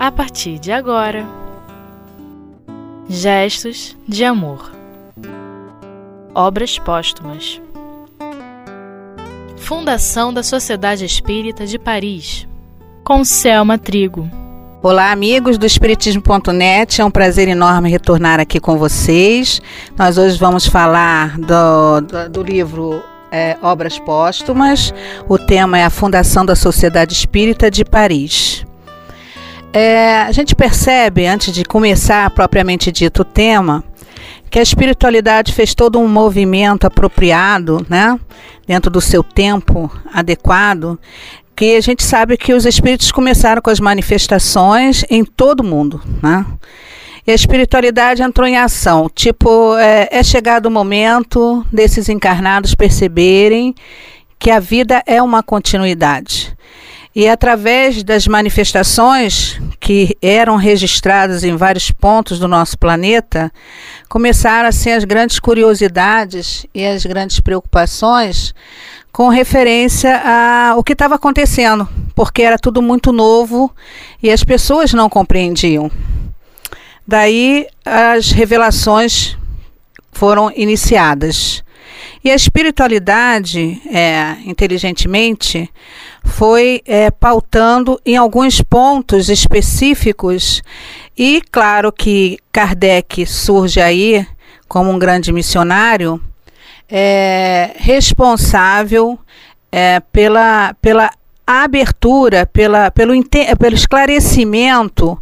a partir de agora. Gestos de Amor Obras Póstumas Fundação da Sociedade Espírita de Paris com Selma Trigo Olá, amigos do Espiritismo.net. É um prazer enorme retornar aqui com vocês. Nós hoje vamos falar do, do, do livro é, Obras Póstumas. O tema é a Fundação da Sociedade Espírita de Paris. É, a gente percebe, antes de começar propriamente dito o tema, que a espiritualidade fez todo um movimento apropriado, né, dentro do seu tempo adequado, que a gente sabe que os espíritos começaram com as manifestações em todo o mundo, né? E a espiritualidade entrou em ação. Tipo, é, é chegado o momento desses encarnados perceberem que a vida é uma continuidade. E através das manifestações que eram registradas em vários pontos do nosso planeta, começaram assim as grandes curiosidades e as grandes preocupações com referência ao que estava acontecendo, porque era tudo muito novo e as pessoas não compreendiam. Daí as revelações foram iniciadas. E a espiritualidade, é, inteligentemente, foi é, pautando em alguns pontos específicos, e claro que Kardec surge aí como um grande missionário, é, responsável é, pela, pela abertura, pela, pelo, pelo esclarecimento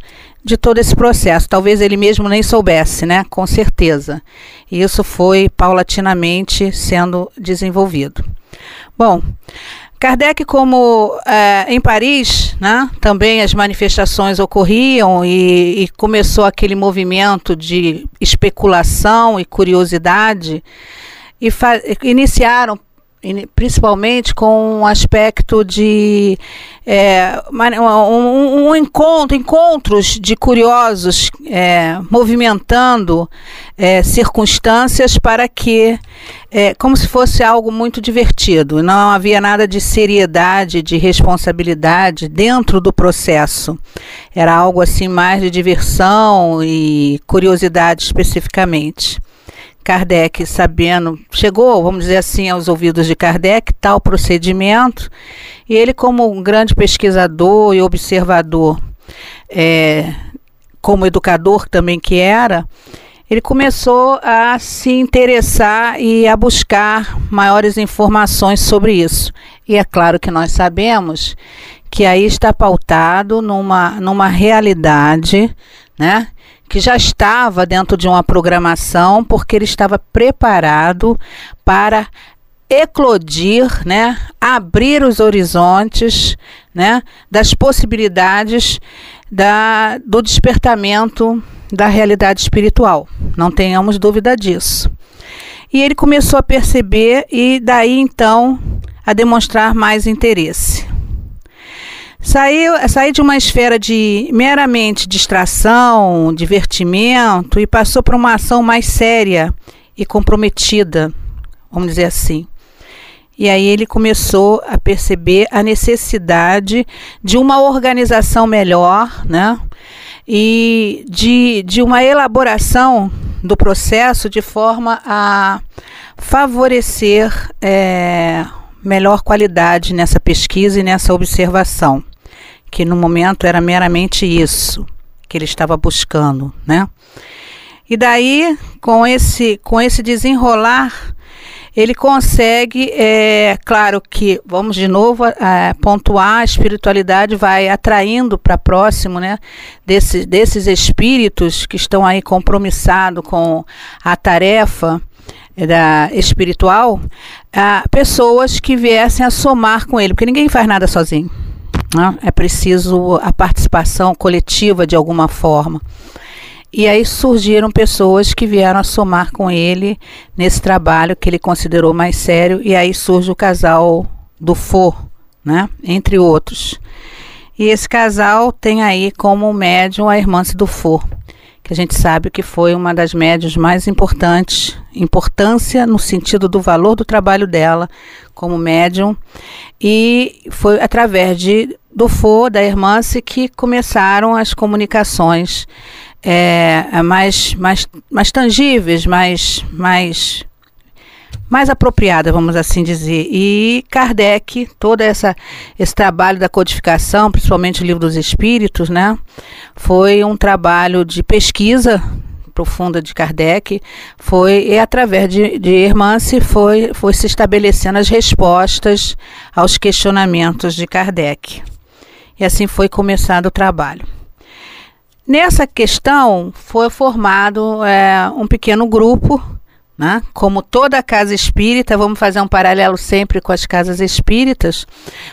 de todo esse processo. Talvez ele mesmo nem soubesse, né? Com certeza. E isso foi paulatinamente sendo desenvolvido. Bom, Kardec, como é, em Paris, né, também as manifestações ocorriam e, e começou aquele movimento de especulação e curiosidade e iniciaram principalmente com um aspecto de é, um, um, encontro, encontros de curiosos é, movimentando é, circunstâncias para que, é, como se fosse algo muito divertido, não havia nada de seriedade, de responsabilidade dentro do processo. Era algo assim mais de diversão e curiosidade especificamente. Kardec, sabendo, chegou, vamos dizer assim, aos ouvidos de Kardec, tal procedimento, e ele, como um grande pesquisador e observador, é, como educador também que era, ele começou a se interessar e a buscar maiores informações sobre isso. E é claro que nós sabemos que aí está pautado numa, numa realidade, né? Que já estava dentro de uma programação, porque ele estava preparado para eclodir, né, abrir os horizontes, né, das possibilidades da, do despertamento da realidade espiritual. Não tenhamos dúvida disso. E ele começou a perceber e daí então a demonstrar mais interesse. Saiu, saí de uma esfera de meramente distração, divertimento e passou para uma ação mais séria e comprometida, vamos dizer assim. E aí ele começou a perceber a necessidade de uma organização melhor, né? E de, de uma elaboração do processo de forma a favorecer é, melhor qualidade nessa pesquisa e nessa observação que no momento era meramente isso que ele estava buscando, né? E daí, com esse, com esse desenrolar, ele consegue, é, claro que, vamos de novo é, pontuar, a espiritualidade vai atraindo para próximo, né, desse, desses espíritos que estão aí compromissados com a tarefa é, da espiritual, a pessoas que viessem a somar com ele, porque ninguém faz nada sozinho. Né? É preciso a participação coletiva de alguma forma. E aí surgiram pessoas que vieram a somar com ele nesse trabalho que ele considerou mais sério, e aí surge o casal do For, né? entre outros. E esse casal tem aí como médium a irmã do For, que a gente sabe que foi uma das médias mais importantes, importância no sentido do valor do trabalho dela como médium, e foi através de do FO, da Hermance, que começaram as comunicações é, mais, mais, mais tangíveis, mais, mais, mais apropriadas, vamos assim dizer. E Kardec, todo essa, esse trabalho da codificação, principalmente o livro dos Espíritos, né, foi um trabalho de pesquisa profunda de Kardec, foi e através de, de Hermance foi, foi se estabelecendo as respostas aos questionamentos de Kardec. E assim foi começado o trabalho. Nessa questão foi formado é, um pequeno grupo, né? como toda casa espírita, vamos fazer um paralelo sempre com as casas espíritas,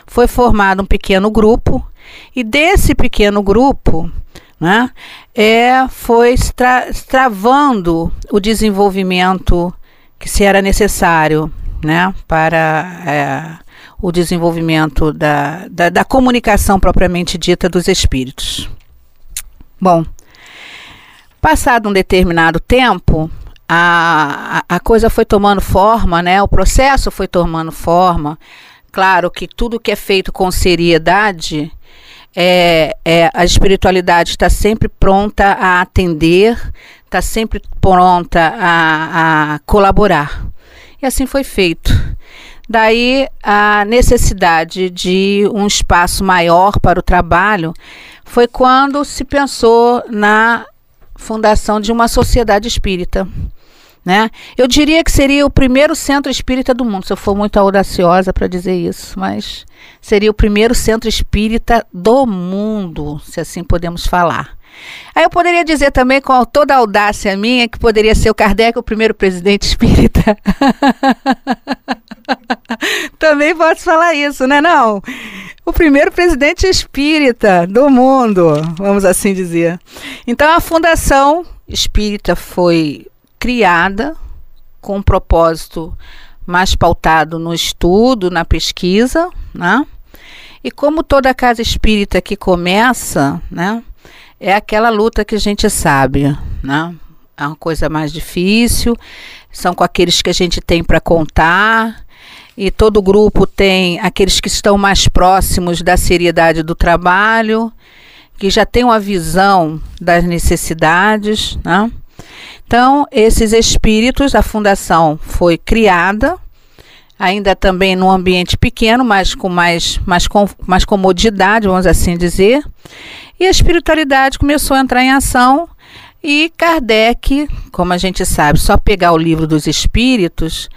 foi formado um pequeno grupo, e desse pequeno grupo né, é, foi tra travando o desenvolvimento que se era necessário né, para é, o desenvolvimento da, da, da comunicação propriamente dita dos espíritos. Bom, passado um determinado tempo, a, a coisa foi tomando forma, né? O processo foi tomando forma. Claro que tudo que é feito com seriedade é, é, a espiritualidade está sempre pronta a atender, está sempre pronta a, a colaborar. E assim foi feito. Daí a necessidade de um espaço maior para o trabalho foi quando se pensou na fundação de uma sociedade espírita. Né? Eu diria que seria o primeiro centro espírita do mundo, se eu for muito audaciosa para dizer isso, mas seria o primeiro centro espírita do mundo, se assim podemos falar. Aí eu poderia dizer também, com toda a audácia minha, que poderia ser o Kardec o primeiro presidente espírita. também posso falar isso, né? Não. O primeiro presidente espírita do mundo, vamos assim dizer. Então a Fundação Espírita foi criada com um propósito mais pautado no estudo, na pesquisa, né? E como toda casa espírita que começa, né, é aquela luta que a gente sabe, né? É uma coisa mais difícil, são com aqueles que a gente tem para contar, e todo grupo tem aqueles que estão mais próximos da seriedade do trabalho, que já tem uma visão das necessidades, né? Então, esses espíritos, a fundação foi criada, ainda também num ambiente pequeno, mas com mais, mais, com, mais comodidade, vamos assim dizer. E a espiritualidade começou a entrar em ação e Kardec, como a gente sabe, só pegar o livro dos espíritos,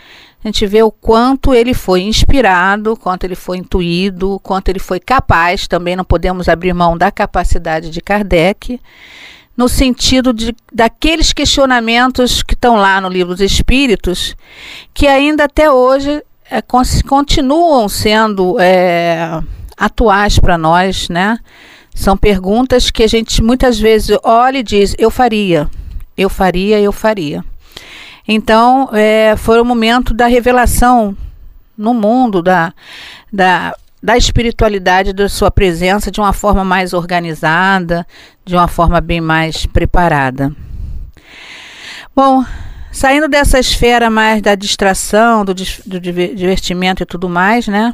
a gente vê o quanto ele foi inspirado, quanto ele foi intuído, quanto ele foi capaz, também não podemos abrir mão da capacidade de Kardec no sentido de daqueles questionamentos que estão lá no livro dos Espíritos, que ainda até hoje é, continuam sendo é, atuais para nós, né? São perguntas que a gente muitas vezes olha e diz: eu faria, eu faria, eu faria. Então, é, foi o momento da revelação no mundo da, da da espiritualidade da sua presença de uma forma mais organizada, de uma forma bem mais preparada. Bom, saindo dessa esfera mais da distração, do, do divertimento e tudo mais, né?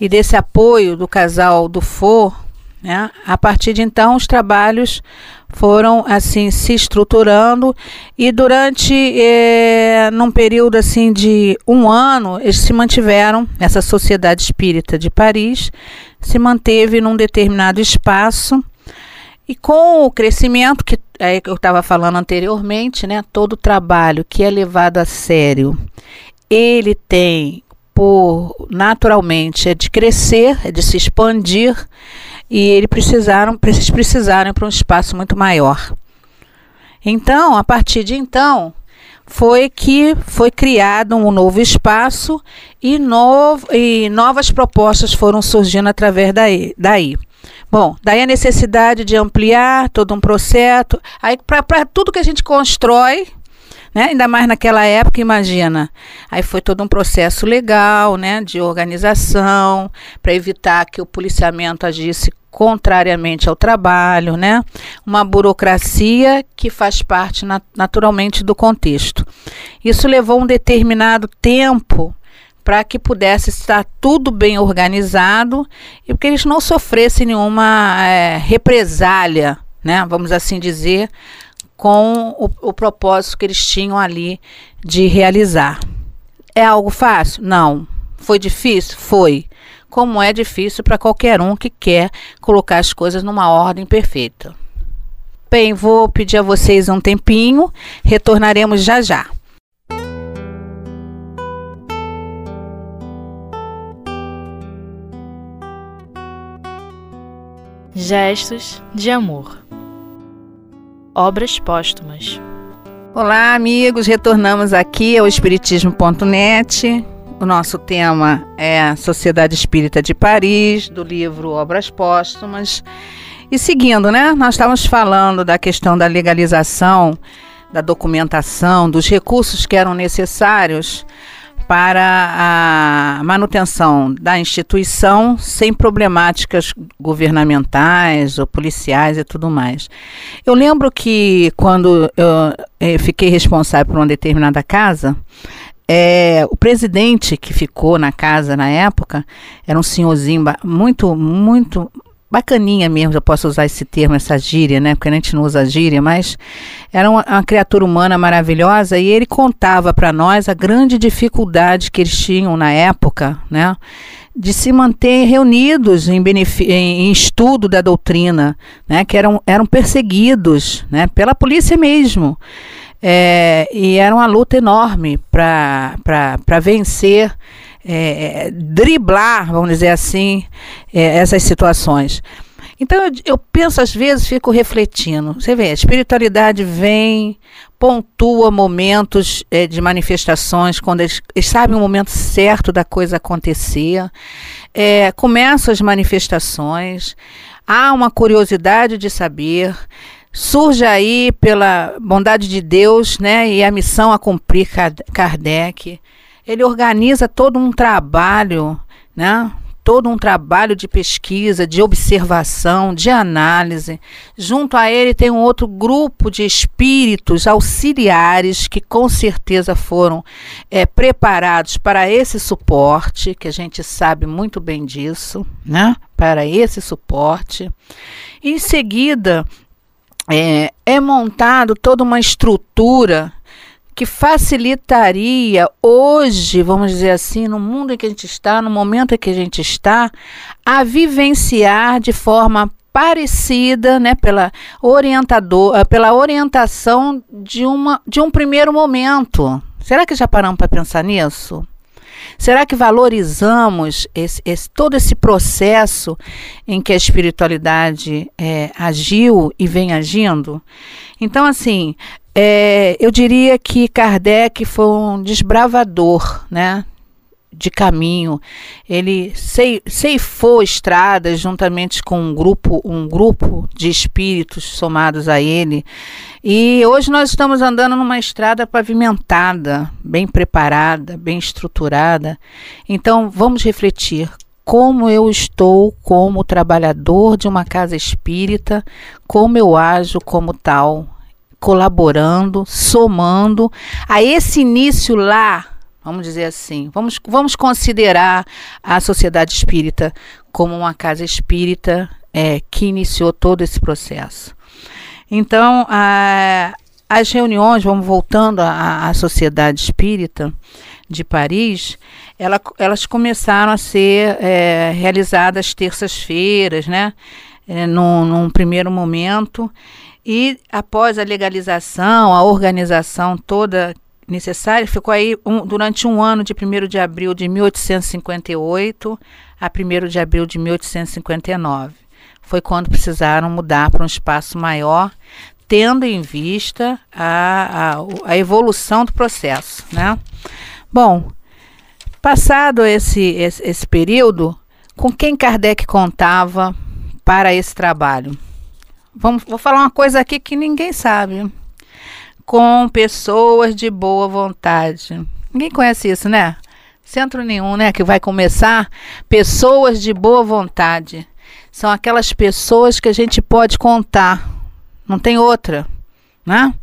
E desse apoio do casal do For, né? A partir de então, os trabalhos foram assim se estruturando e durante eh, num período assim de um ano eles se mantiveram essa sociedade espírita de Paris se manteve num determinado espaço e com o crescimento que é eu estava falando anteriormente né todo trabalho que é levado a sério ele tem por naturalmente é de crescer é de se expandir e eles precisaram, eles precisaram para um espaço muito maior. Então, a partir de então, foi que foi criado um novo espaço e, novo, e novas propostas foram surgindo através daí. daí. Bom, daí a necessidade de ampliar todo um processo. Aí, para tudo que a gente constrói, né? Ainda mais naquela época, imagina. Aí foi todo um processo legal, né, de organização, para evitar que o policiamento agisse contrariamente ao trabalho, né? Uma burocracia que faz parte nat naturalmente do contexto. Isso levou um determinado tempo para que pudesse estar tudo bem organizado e que eles não sofressem nenhuma é, represália, né, vamos assim dizer, com o, o propósito que eles tinham ali de realizar. É algo fácil? Não. Foi difícil? Foi. Como é difícil para qualquer um que quer colocar as coisas numa ordem perfeita. Bem, vou pedir a vocês um tempinho, retornaremos já já. Gestos de amor. Obras póstumas. Olá, amigos, retornamos aqui ao Espiritismo.net. O nosso tema é Sociedade Espírita de Paris, do livro Obras Póstumas. E seguindo, né? Nós estávamos falando da questão da legalização, da documentação, dos recursos que eram necessários para a manutenção da instituição sem problemáticas governamentais ou policiais e tudo mais. Eu lembro que quando eu, eu fiquei responsável por uma determinada casa, é, o presidente que ficou na casa na época era um senhorzinho muito, muito bacaninha mesmo, eu posso usar esse termo, essa gíria, né? Porque a gente não usa gíria, mas era uma, uma criatura humana maravilhosa e ele contava para nós a grande dificuldade que eles tinham na época, né? De se manter reunidos em, em, estudo da doutrina, né? Que eram, eram perseguidos, né? Pela polícia mesmo. É, e era uma luta enorme para vencer é, driblar, vamos dizer assim, é, essas situações. Então eu, eu, penso às vezes, fico refletindo. Você vê, a espiritualidade vem, pontua momentos é, de manifestações, quando eles, eles, sabem o momento certo da coisa acontecer. É, começam as manifestações, há uma curiosidade de saber. Surge aí, pela bondade de Deus, né, e a missão a cumprir Kardec ele organiza todo um trabalho, né? Todo um trabalho de pesquisa, de observação, de análise. Junto a ele tem um outro grupo de espíritos auxiliares que com certeza foram é, preparados para esse suporte, que a gente sabe muito bem disso, né? Para esse suporte. Em seguida, é, é montado toda uma estrutura que facilitaria hoje, vamos dizer assim, no mundo em que a gente está, no momento em que a gente está, a vivenciar de forma parecida, né, pela orientador, eh, pela orientação de uma de um primeiro momento. Será que já paramos para pensar nisso? Será que valorizamos esse, esse, todo esse processo em que a espiritualidade é, agiu e vem agindo? Então, assim, é, eu diria que Kardec foi um desbravador, né? De caminho, ele ceifou estradas juntamente com um grupo, um grupo de espíritos somados a ele. E hoje nós estamos andando numa estrada pavimentada, bem preparada, bem estruturada. Então vamos refletir como eu estou como trabalhador de uma casa espírita, como eu ajo como tal colaborando, somando a esse início lá, vamos dizer assim. Vamos, vamos considerar a sociedade espírita como uma casa espírita é, que iniciou todo esse processo. Então, a, as reuniões, vamos voltando à, à sociedade espírita de Paris, ela, elas começaram a ser é, realizadas terças-feiras, né? É, num, num primeiro momento. E após a legalização, a organização toda necessária, ficou aí um, durante um ano de 1 de abril de 1858 a 1 de abril de 1859. Foi quando precisaram mudar para um espaço maior, tendo em vista a, a, a evolução do processo. Né? Bom, passado esse, esse, esse período, com quem Kardec contava para esse trabalho? Vamos, vou falar uma coisa aqui que ninguém sabe. Com pessoas de boa vontade. Ninguém conhece isso, né? Centro nenhum, né? Que vai começar. Pessoas de boa vontade. São aquelas pessoas que a gente pode contar. Não tem outra, né?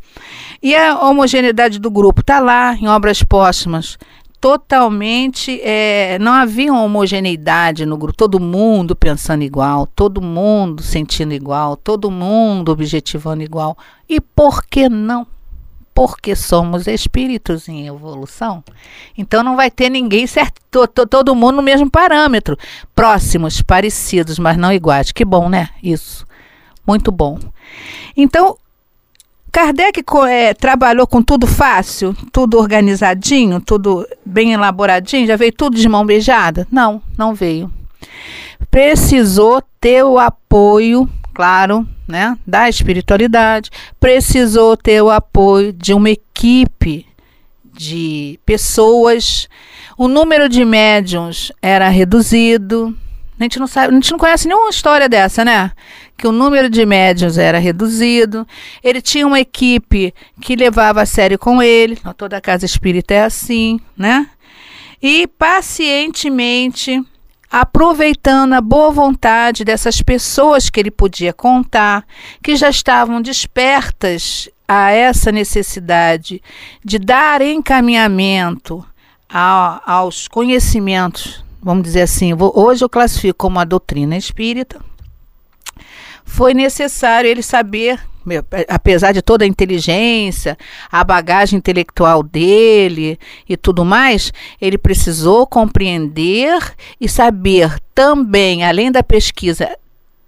E a homogeneidade do grupo está lá em obras póstumas. Totalmente. É, não havia homogeneidade no grupo, todo mundo pensando igual, todo mundo sentindo igual, todo mundo objetivando igual. E por que não? Porque somos espíritos em evolução. Então não vai ter ninguém certo, todo mundo no mesmo parâmetro. Próximos, parecidos, mas não iguais. Que bom, né? Isso. Muito bom. Então, Kardec é, trabalhou com tudo fácil, tudo organizadinho, tudo bem elaboradinho, já veio tudo de mão beijada? Não, não veio. Precisou ter o apoio, claro, né, da espiritualidade, precisou ter o apoio de uma equipe de pessoas. O número de médiums era reduzido, a gente não sabe, a gente não conhece nenhuma história dessa, né? Que o número de médios era reduzido. Ele tinha uma equipe que levava a sério com ele. Toda casa espírita é assim, né? E pacientemente, aproveitando a boa vontade dessas pessoas que ele podia contar, que já estavam despertas a essa necessidade de dar encaminhamento a, aos conhecimentos vamos dizer assim, vou, hoje eu classifico como a doutrina espírita, foi necessário ele saber, apesar de toda a inteligência, a bagagem intelectual dele e tudo mais, ele precisou compreender e saber também, além da pesquisa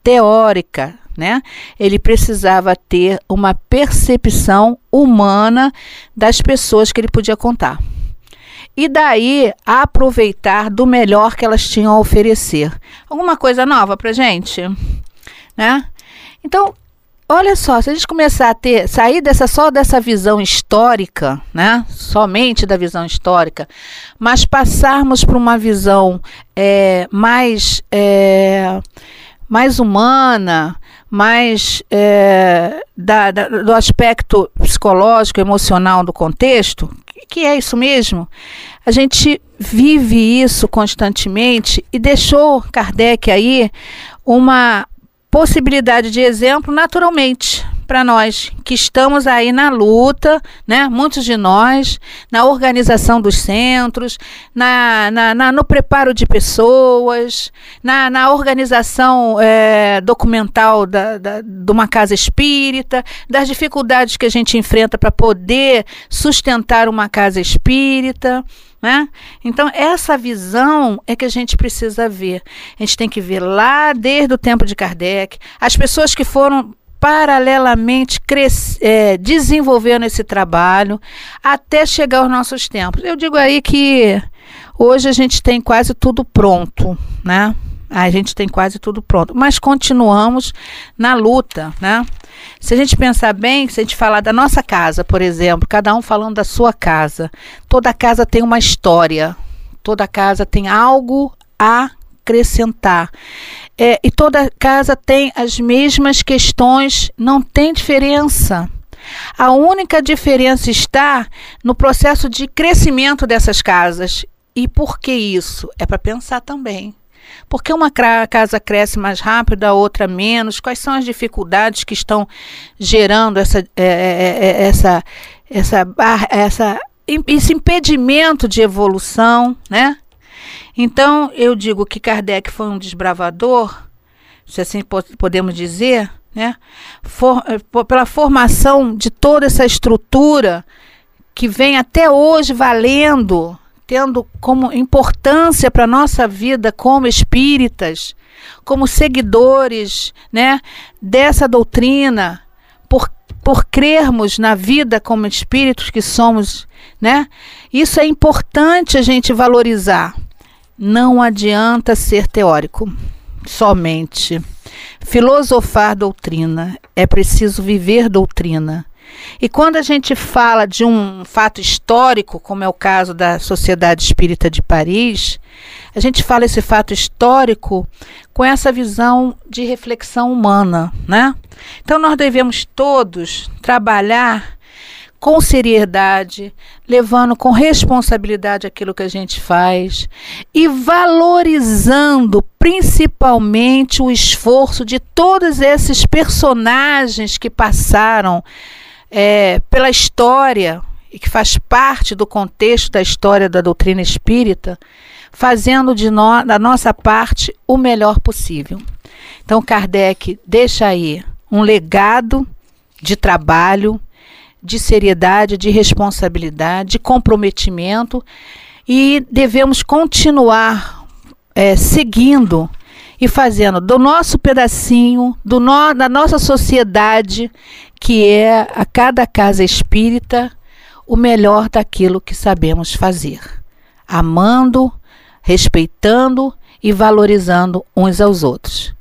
teórica, né? Ele precisava ter uma percepção humana das pessoas que ele podia contar e daí aproveitar do melhor que elas tinham a oferecer. Alguma coisa nova para gente, né? Então, olha só, se a gente começar a ter, sair dessa só dessa visão histórica, né? Somente da visão histórica, mas passarmos para uma visão é, mais é, mais humana, mais é, da, da, do aspecto psicológico, emocional do contexto, que é isso mesmo? A gente vive isso constantemente e deixou Kardec aí uma possibilidade de exemplo naturalmente para nós que estamos aí na luta, né? Muitos de nós, na organização dos centros, na, na, na no preparo de pessoas, na, na organização é, documental da, da, de uma casa espírita, das dificuldades que a gente enfrenta para poder sustentar uma casa espírita. Né? Então, essa visão é que a gente precisa ver. A gente tem que ver lá desde o tempo de Kardec, as pessoas que foram paralelamente é, desenvolvendo esse trabalho até chegar aos nossos tempos. Eu digo aí que hoje a gente tem quase tudo pronto, né? A gente tem quase tudo pronto, mas continuamos na luta, né? Se a gente pensar bem, se a gente falar da nossa casa, por exemplo, cada um falando da sua casa, toda casa tem uma história, toda casa tem algo a acrescentar. É, e toda casa tem as mesmas questões, não tem diferença. A única diferença está no processo de crescimento dessas casas. E por que isso? É para pensar também. Porque uma casa cresce mais rápido, a outra menos? Quais são as dificuldades que estão gerando essa, é, é, é, é essa, essa, essa, esse impedimento de evolução, né? Então, eu digo que Kardec foi um desbravador, se assim podemos dizer, né? For, eh, pela formação de toda essa estrutura que vem até hoje valendo, tendo como importância para a nossa vida como espíritas, como seguidores né, dessa doutrina, por, por crermos na vida como espíritos que somos, né? Isso é importante a gente valorizar. Não adianta ser teórico somente. Filosofar doutrina, é preciso viver doutrina. E quando a gente fala de um fato histórico, como é o caso da Sociedade Espírita de Paris, a gente fala esse fato histórico com essa visão de reflexão humana, né? Então nós devemos todos trabalhar com seriedade, levando com responsabilidade aquilo que a gente faz e valorizando principalmente o esforço de todos esses personagens que passaram é, pela história e que faz parte do contexto da história da doutrina espírita, fazendo de nós, da nossa parte o melhor possível. Então, Kardec deixa aí um legado de trabalho, de seriedade, de responsabilidade, de comprometimento e devemos continuar é, seguindo e fazendo do nosso pedacinho, do no, da nossa sociedade, que é a cada casa espírita, o melhor daquilo que sabemos fazer, amando, respeitando e valorizando uns aos outros.